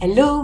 Hello,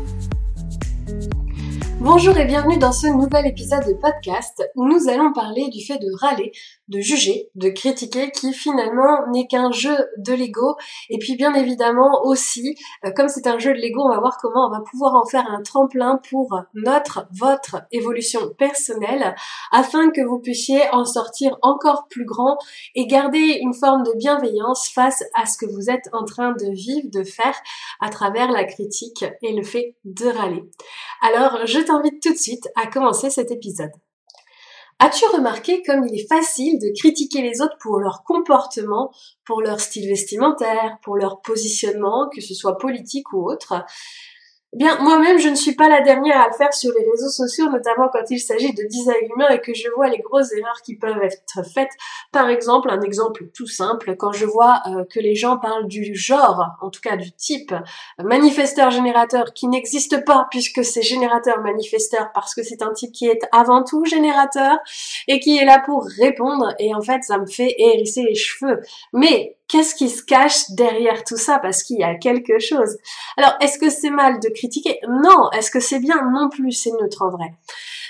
Bonjour et bienvenue dans ce nouvel épisode de podcast où nous allons parler du fait de râler, de juger, de critiquer qui finalement n'est qu'un jeu de Lego et puis bien évidemment aussi euh, comme c'est un jeu de Lego on va voir comment on va pouvoir en faire un tremplin pour notre, votre évolution personnelle afin que vous puissiez en sortir encore plus grand et garder une forme de bienveillance face à ce que vous êtes en train de vivre, de faire à travers la critique et le fait de râler. Alors je t'invite tout de suite à commencer cet épisode. As-tu remarqué comme il est facile de critiquer les autres pour leur comportement, pour leur style vestimentaire, pour leur positionnement, que ce soit politique ou autre? Bien, moi-même, je ne suis pas la dernière à le faire sur les réseaux sociaux, notamment quand il s'agit de design humain et que je vois les grosses erreurs qui peuvent être faites. Par exemple, un exemple tout simple, quand je vois euh, que les gens parlent du genre, en tout cas du type manifesteur-générateur qui n'existe pas puisque c'est générateur-manifesteur parce que c'est un type qui est avant tout générateur et qui est là pour répondre et en fait, ça me fait hérisser les cheveux. Mais qu'est-ce qui se cache derrière tout ça? Parce qu'il y a quelque chose. Alors, est-ce que c'est mal de critiquer? Non. Est-ce que c'est bien? Non plus, c'est neutre en vrai.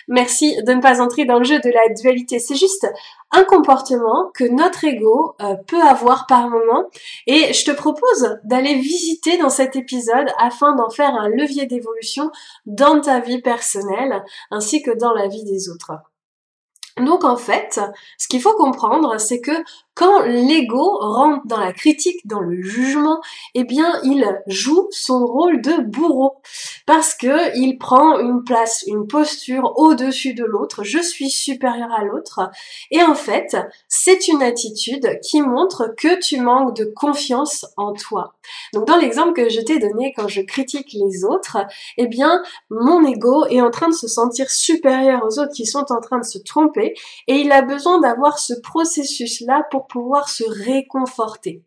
Merci de ne pas entrer dans le jeu de la dualité. C'est juste un comportement que notre ego euh, peut avoir par moment et je te propose d'aller visiter dans cet épisode afin d'en faire un levier d'évolution dans ta vie personnelle ainsi que dans la vie des autres. Donc en fait, ce qu'il faut comprendre, c'est que quand l'ego rentre dans la critique, dans le jugement, eh bien, il joue son rôle de bourreau parce que il prend une place, une posture au-dessus de l'autre. Je suis supérieur à l'autre. Et en fait, c'est une attitude qui montre que tu manques de confiance en toi. Donc, dans l'exemple que je t'ai donné quand je critique les autres, eh bien, mon ego est en train de se sentir supérieur aux autres qui sont en train de se tromper et il a besoin d'avoir ce processus-là pour pouvoir se réconforter.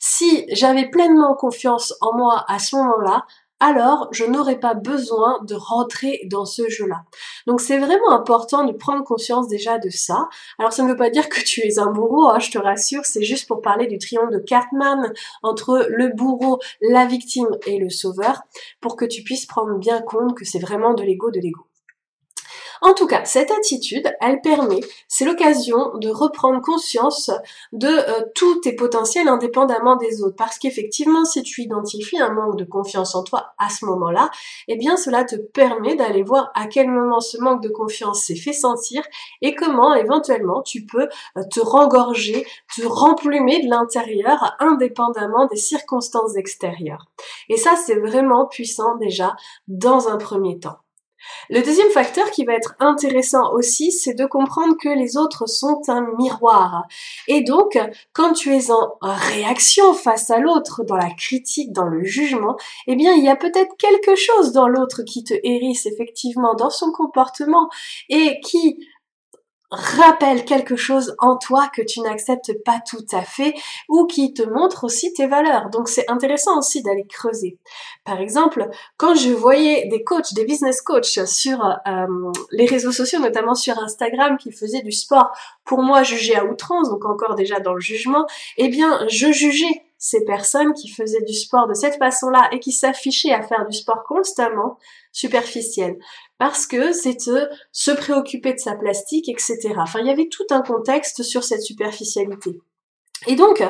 Si j'avais pleinement confiance en moi à ce moment-là, alors je n'aurais pas besoin de rentrer dans ce jeu-là. Donc c'est vraiment important de prendre conscience déjà de ça. Alors ça ne veut pas dire que tu es un bourreau, hein, je te rassure, c'est juste pour parler du triangle de Cartman entre le bourreau, la victime et le sauveur, pour que tu puisses prendre bien compte que c'est vraiment de l'ego de l'ego. En tout cas, cette attitude, elle permet, c'est l'occasion de reprendre conscience de euh, tous tes potentiels indépendamment des autres. Parce qu'effectivement, si tu identifies un manque de confiance en toi à ce moment-là, eh bien cela te permet d'aller voir à quel moment ce manque de confiance s'est fait sentir et comment éventuellement tu peux euh, te rengorger, te remplumer de l'intérieur indépendamment des circonstances extérieures. Et ça, c'est vraiment puissant déjà dans un premier temps. Le deuxième facteur qui va être intéressant aussi, c'est de comprendre que les autres sont un miroir. Et donc, quand tu es en réaction face à l'autre, dans la critique, dans le jugement, eh bien, il y a peut-être quelque chose dans l'autre qui te hérisse effectivement dans son comportement et qui rappelle quelque chose en toi que tu n'acceptes pas tout à fait ou qui te montre aussi tes valeurs. Donc c'est intéressant aussi d'aller creuser. Par exemple, quand je voyais des coachs, des business coachs sur euh, les réseaux sociaux, notamment sur Instagram, qui faisaient du sport, pour moi jugé à outrance, donc encore déjà dans le jugement, eh bien je jugeais ces personnes qui faisaient du sport de cette façon-là et qui s'affichaient à faire du sport constamment superficiel parce que c'est se préoccuper de sa plastique, etc. Enfin, il y avait tout un contexte sur cette superficialité. Et donc,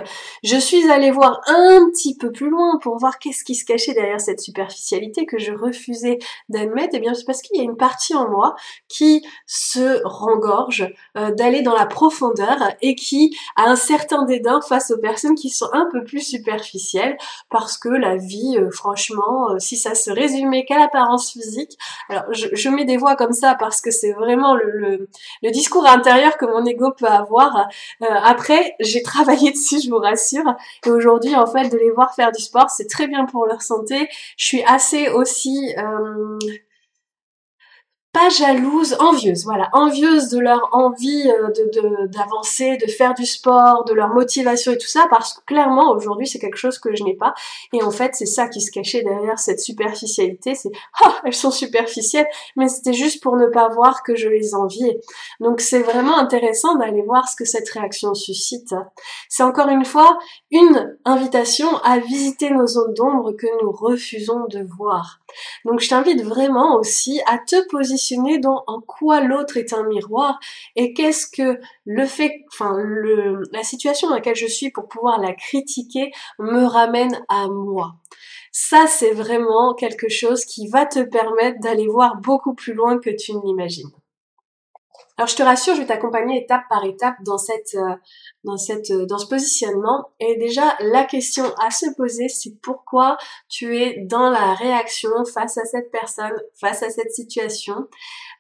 je suis allée voir un petit peu plus loin pour voir qu'est-ce qui se cachait derrière cette superficialité que je refusais d'admettre. Et eh bien, c'est parce qu'il y a une partie en moi qui se rengorge euh, d'aller dans la profondeur et qui a un certain dédain face aux personnes qui sont un peu plus superficielles parce que la vie, euh, franchement, euh, si ça se résumait qu'à l'apparence physique, alors je, mets des voix comme ça parce que c'est vraiment le, le, discours intérieur que mon ego peut avoir. après, j'ai travaillé dessus, je vous rassure. Et aujourd'hui, en fait, de les voir faire du sport, c'est très bien pour leur santé. Je suis assez aussi euh, pas jalouse, envieuse, voilà, envieuse de leur envie euh, de d'avancer, de, faire du sport, de leur motivation et tout ça, parce que clairement aujourd'hui c'est quelque chose que je n'ai pas. Et en fait c'est ça qui se cachait derrière cette superficialité, c'est ah elles sont superficielles, mais c'était juste pour ne pas voir que je les enviais. Donc c'est vraiment intéressant d'aller voir ce que cette réaction suscite. C'est encore une fois une invitation à visiter nos zones d'ombre que nous refusons de voir. Donc je t'invite vraiment aussi à te positionner dans en quoi l'autre est un miroir et qu'est-ce que le fait, enfin la situation dans laquelle je suis pour pouvoir la critiquer me ramène à moi. Ça, c'est vraiment quelque chose qui va te permettre d'aller voir beaucoup plus loin que tu ne l'imagines. Alors je te rassure, je vais t'accompagner étape par étape dans cette euh, dans cette euh, dans ce positionnement. Et déjà la question à se poser c'est pourquoi tu es dans la réaction face à cette personne, face à cette situation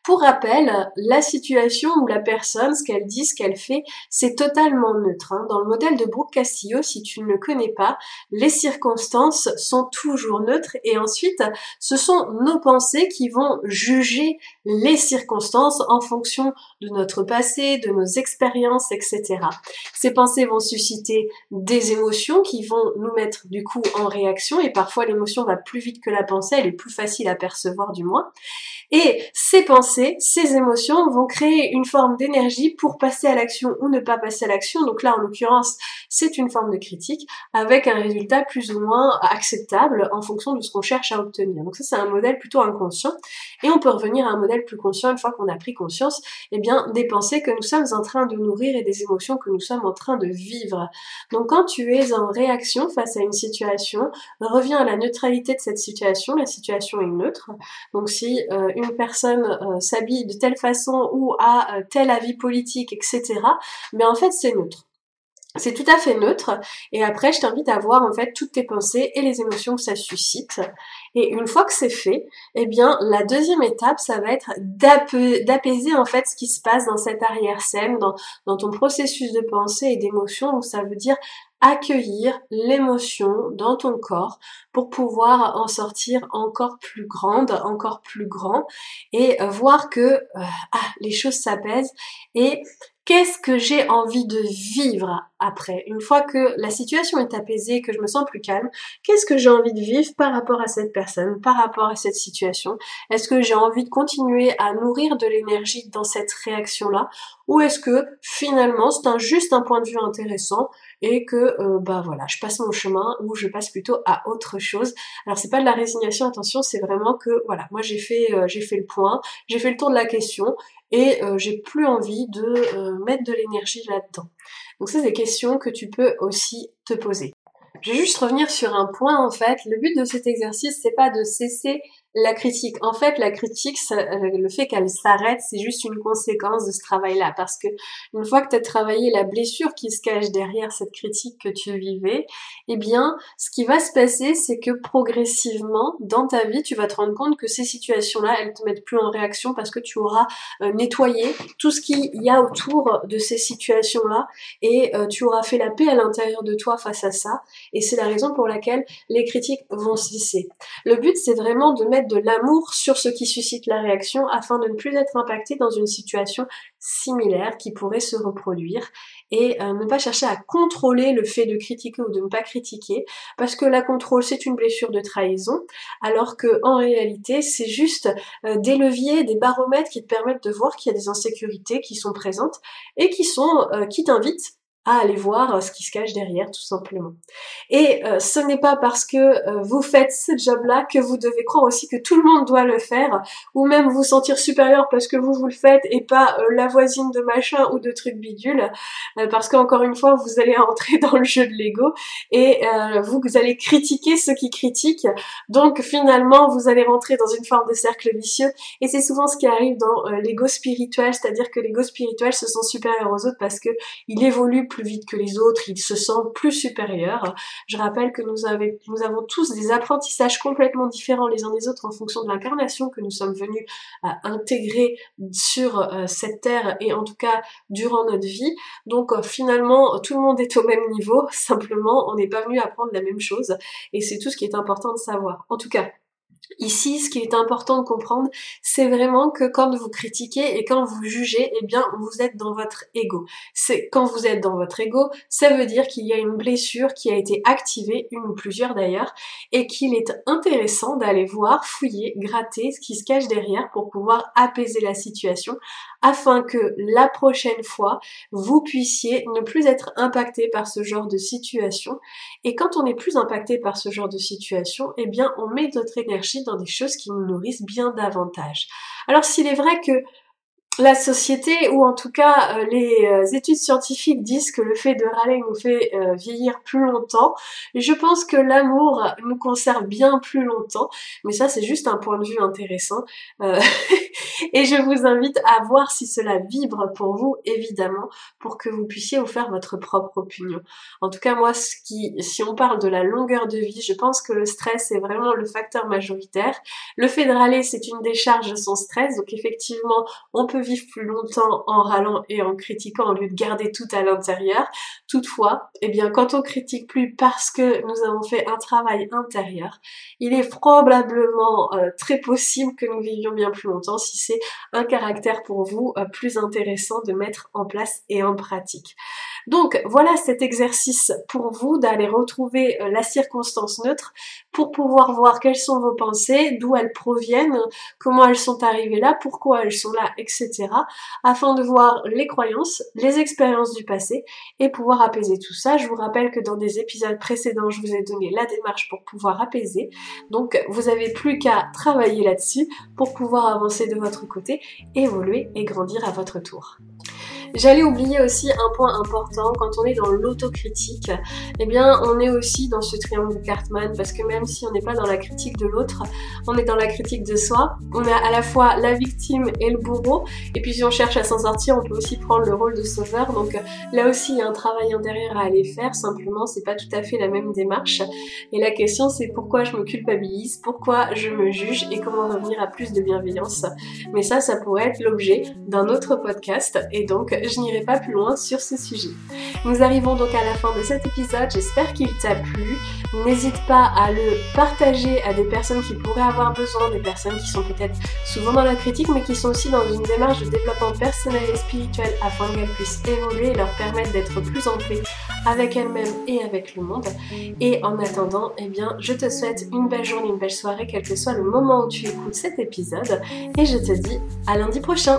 pour rappel, la situation ou la personne, ce qu'elle dit, ce qu'elle fait, c'est totalement neutre. Hein. Dans le modèle de Brooke Castillo, si tu ne le connais pas, les circonstances sont toujours neutres et ensuite, ce sont nos pensées qui vont juger les circonstances en fonction de notre passé, de nos expériences, etc. Ces pensées vont susciter des émotions qui vont nous mettre du coup en réaction et parfois l'émotion va plus vite que la pensée, elle est plus facile à percevoir du moins. Et ces pensées, ces émotions vont créer une forme d'énergie pour passer à l'action ou ne pas passer à l'action. Donc là, en l'occurrence, c'est une forme de critique avec un résultat plus ou moins acceptable en fonction de ce qu'on cherche à obtenir. Donc ça, c'est un modèle plutôt inconscient. Et on peut revenir à un modèle plus conscient une fois qu'on a pris conscience, eh bien, des pensées que nous sommes en train de nourrir et des émotions que nous sommes en train de vivre. Donc quand tu es en réaction face à une situation, reviens à la neutralité de cette situation. La situation est neutre. Donc si euh, une personne euh, s'habille de telle façon ou a euh, tel avis politique, etc. Mais en fait, c'est neutre. C'est tout à fait neutre. Et après, je t'invite à voir en fait toutes tes pensées et les émotions que ça suscite. Et une fois que c'est fait, eh bien, la deuxième étape, ça va être d'apaiser en fait ce qui se passe dans cette arrière-scène, dans, ton processus de pensée et d'émotion. Donc, ça veut dire accueillir l'émotion dans ton corps pour pouvoir en sortir encore plus grande, encore plus grand et voir que euh, ah, les choses s'apaisent et qu'est-ce que j'ai envie de vivre après? Une fois que la situation est apaisée, que je me sens plus calme, qu'est-ce que j'ai envie de vivre par rapport à cette personne, par rapport à cette situation Est-ce que j'ai envie de continuer à nourrir de l'énergie dans cette réaction-là? Ou est-ce que finalement c'est juste un point de vue intéressant et que euh, bah voilà, je passe mon chemin ou je passe plutôt à autre chose? Alors c'est pas de la résignation, attention, c'est vraiment que voilà, moi j'ai fait euh, j'ai fait le point, j'ai fait le tour de la question et euh, j'ai plus envie de mettre de l'énergie là-dedans. Donc ça, c'est des questions que tu peux aussi te poser. Je vais juste revenir sur un point en fait. Le but de cet exercice, c'est pas de cesser la critique. En fait, la critique, euh, le fait qu'elle s'arrête, c'est juste une conséquence de ce travail-là. Parce que une fois que tu as travaillé la blessure qui se cache derrière cette critique que tu vivais, eh bien, ce qui va se passer, c'est que progressivement, dans ta vie, tu vas te rendre compte que ces situations-là, elles te mettent plus en réaction parce que tu auras euh, nettoyé tout ce qu'il y a autour de ces situations-là et euh, tu auras fait la paix à l'intérieur de toi face à ça. Et c'est la raison pour laquelle les critiques vont cesser. Le but, c'est vraiment de mettre de l'amour sur ce qui suscite la réaction afin de ne plus être impacté dans une situation similaire qui pourrait se reproduire et euh, ne pas chercher à contrôler le fait de critiquer ou de ne pas critiquer parce que la contrôle c'est une blessure de trahison alors que en réalité c'est juste euh, des leviers, des baromètres qui te permettent de voir qu'il y a des insécurités qui sont présentes et qui sont euh, qui t'invitent à aller voir ce qui se cache derrière tout simplement. Et euh, ce n'est pas parce que euh, vous faites ce job-là que vous devez croire aussi que tout le monde doit le faire ou même vous sentir supérieur parce que vous vous le faites et pas euh, la voisine de machin ou de trucs bidule parce qu'encore une fois vous allez entrer dans le jeu de l'ego et vous, allez critiquer ceux qui critiquent donc finalement vous allez rentrer dans une forme de cercle vicieux et c'est souvent ce qui arrive dans l'ego spirituel c'est-à-dire que l'ego spirituel se sent supérieur aux autres parce que il évolue vite que les autres, il se sent plus supérieur. Je rappelle que nous, avons tous des apprentissages complètement différents les uns des autres en fonction de l'incarnation que nous sommes venus à intégrer sur euh, cette terre et en tout cas durant notre vie. Donc euh, finalement, tout le monde est au même niveau, simplement on n'est pas venu apprendre la même chose et c'est tout ce qui est important de savoir. En tout cas, Ici, ce qui est important de comprendre, c'est vraiment que quand vous critiquez et quand vous jugez, eh bien, vous êtes dans votre ego. C'est quand vous êtes dans votre ego, ça veut dire qu'il y a une blessure qui a été activée, une ou plusieurs d'ailleurs, et qu'il est intéressant d'aller voir, fouiller, gratter ce qui se cache derrière pour pouvoir apaiser la situation afin que la prochaine fois, vous puissiez ne plus être impacté par ce genre de situation. Et quand on est plus impacté par ce genre de situation, eh bien, on met notre énergie dans des choses qui nous nourrissent bien davantage. Alors, s'il est vrai que la société, ou en tout cas euh, les euh, études scientifiques disent que le fait de râler nous fait euh, vieillir plus longtemps. Je pense que l'amour nous conserve bien plus longtemps, mais ça c'est juste un point de vue intéressant. et je vous invite à voir si cela vibre pour vous, évidemment, pour que vous puissiez vous faire votre propre opinion. En tout cas, moi, ce qui, si on parle de la longueur de vie, je pense que le stress est vraiment le facteur majoritaire. Le fait de râler, c'est une décharge son stress, donc effectivement, on peut vivre plus longtemps en râlant et en critiquant au lieu de garder tout à l'intérieur. Toutefois, eh bien, quand on critique plus parce que nous avons fait un travail intérieur, il est probablement euh, très possible que nous vivions bien plus longtemps un caractère pour vous euh, plus intéressant de mettre en place et en pratique. Donc voilà cet exercice pour vous d'aller retrouver euh, la circonstance neutre pour pouvoir voir quelles sont vos pensées, d'où elles proviennent, comment elles sont arrivées là, pourquoi elles sont là, etc. afin de voir les croyances, les expériences du passé et pouvoir apaiser tout ça. Je vous rappelle que dans des épisodes précédents, je vous ai donné la démarche pour pouvoir apaiser. Donc vous n'avez plus qu'à travailler là-dessus pour pouvoir avancer de votre côté, évoluer et grandir à votre tour. J'allais oublier aussi un point important, quand on est dans l'autocritique, eh bien on est aussi dans ce triangle Cartman, parce que même si on n'est pas dans la critique de l'autre, on est dans la critique de soi. On est à la fois la victime et le bourreau, et puis si on cherche à s'en sortir, on peut aussi prendre le rôle de sauveur. Donc là aussi, il y a un travail intérieur à aller faire, simplement c'est pas tout à fait la même démarche. Et la question c'est pourquoi je me culpabilise, pourquoi je me juge et comment revenir à plus de bienveillance. Mais ça, ça pourrait être l'objet d'un autre podcast, et donc je n'irai pas plus loin sur ce sujet. Nous arrivons donc à la fin de cet épisode, j'espère qu'il t'a plu. N'hésite pas à le partager à des personnes qui pourraient avoir besoin, des personnes qui sont peut-être souvent dans la critique mais qui sont aussi dans une démarche de développement personnel et spirituel afin qu'elles puissent évoluer et leur permettre d'être plus en paix avec elles-mêmes et avec le monde. Et en attendant, eh bien, je te souhaite une belle journée, une belle soirée, quel que soit le moment où tu écoutes cet épisode. Et je te dis à lundi prochain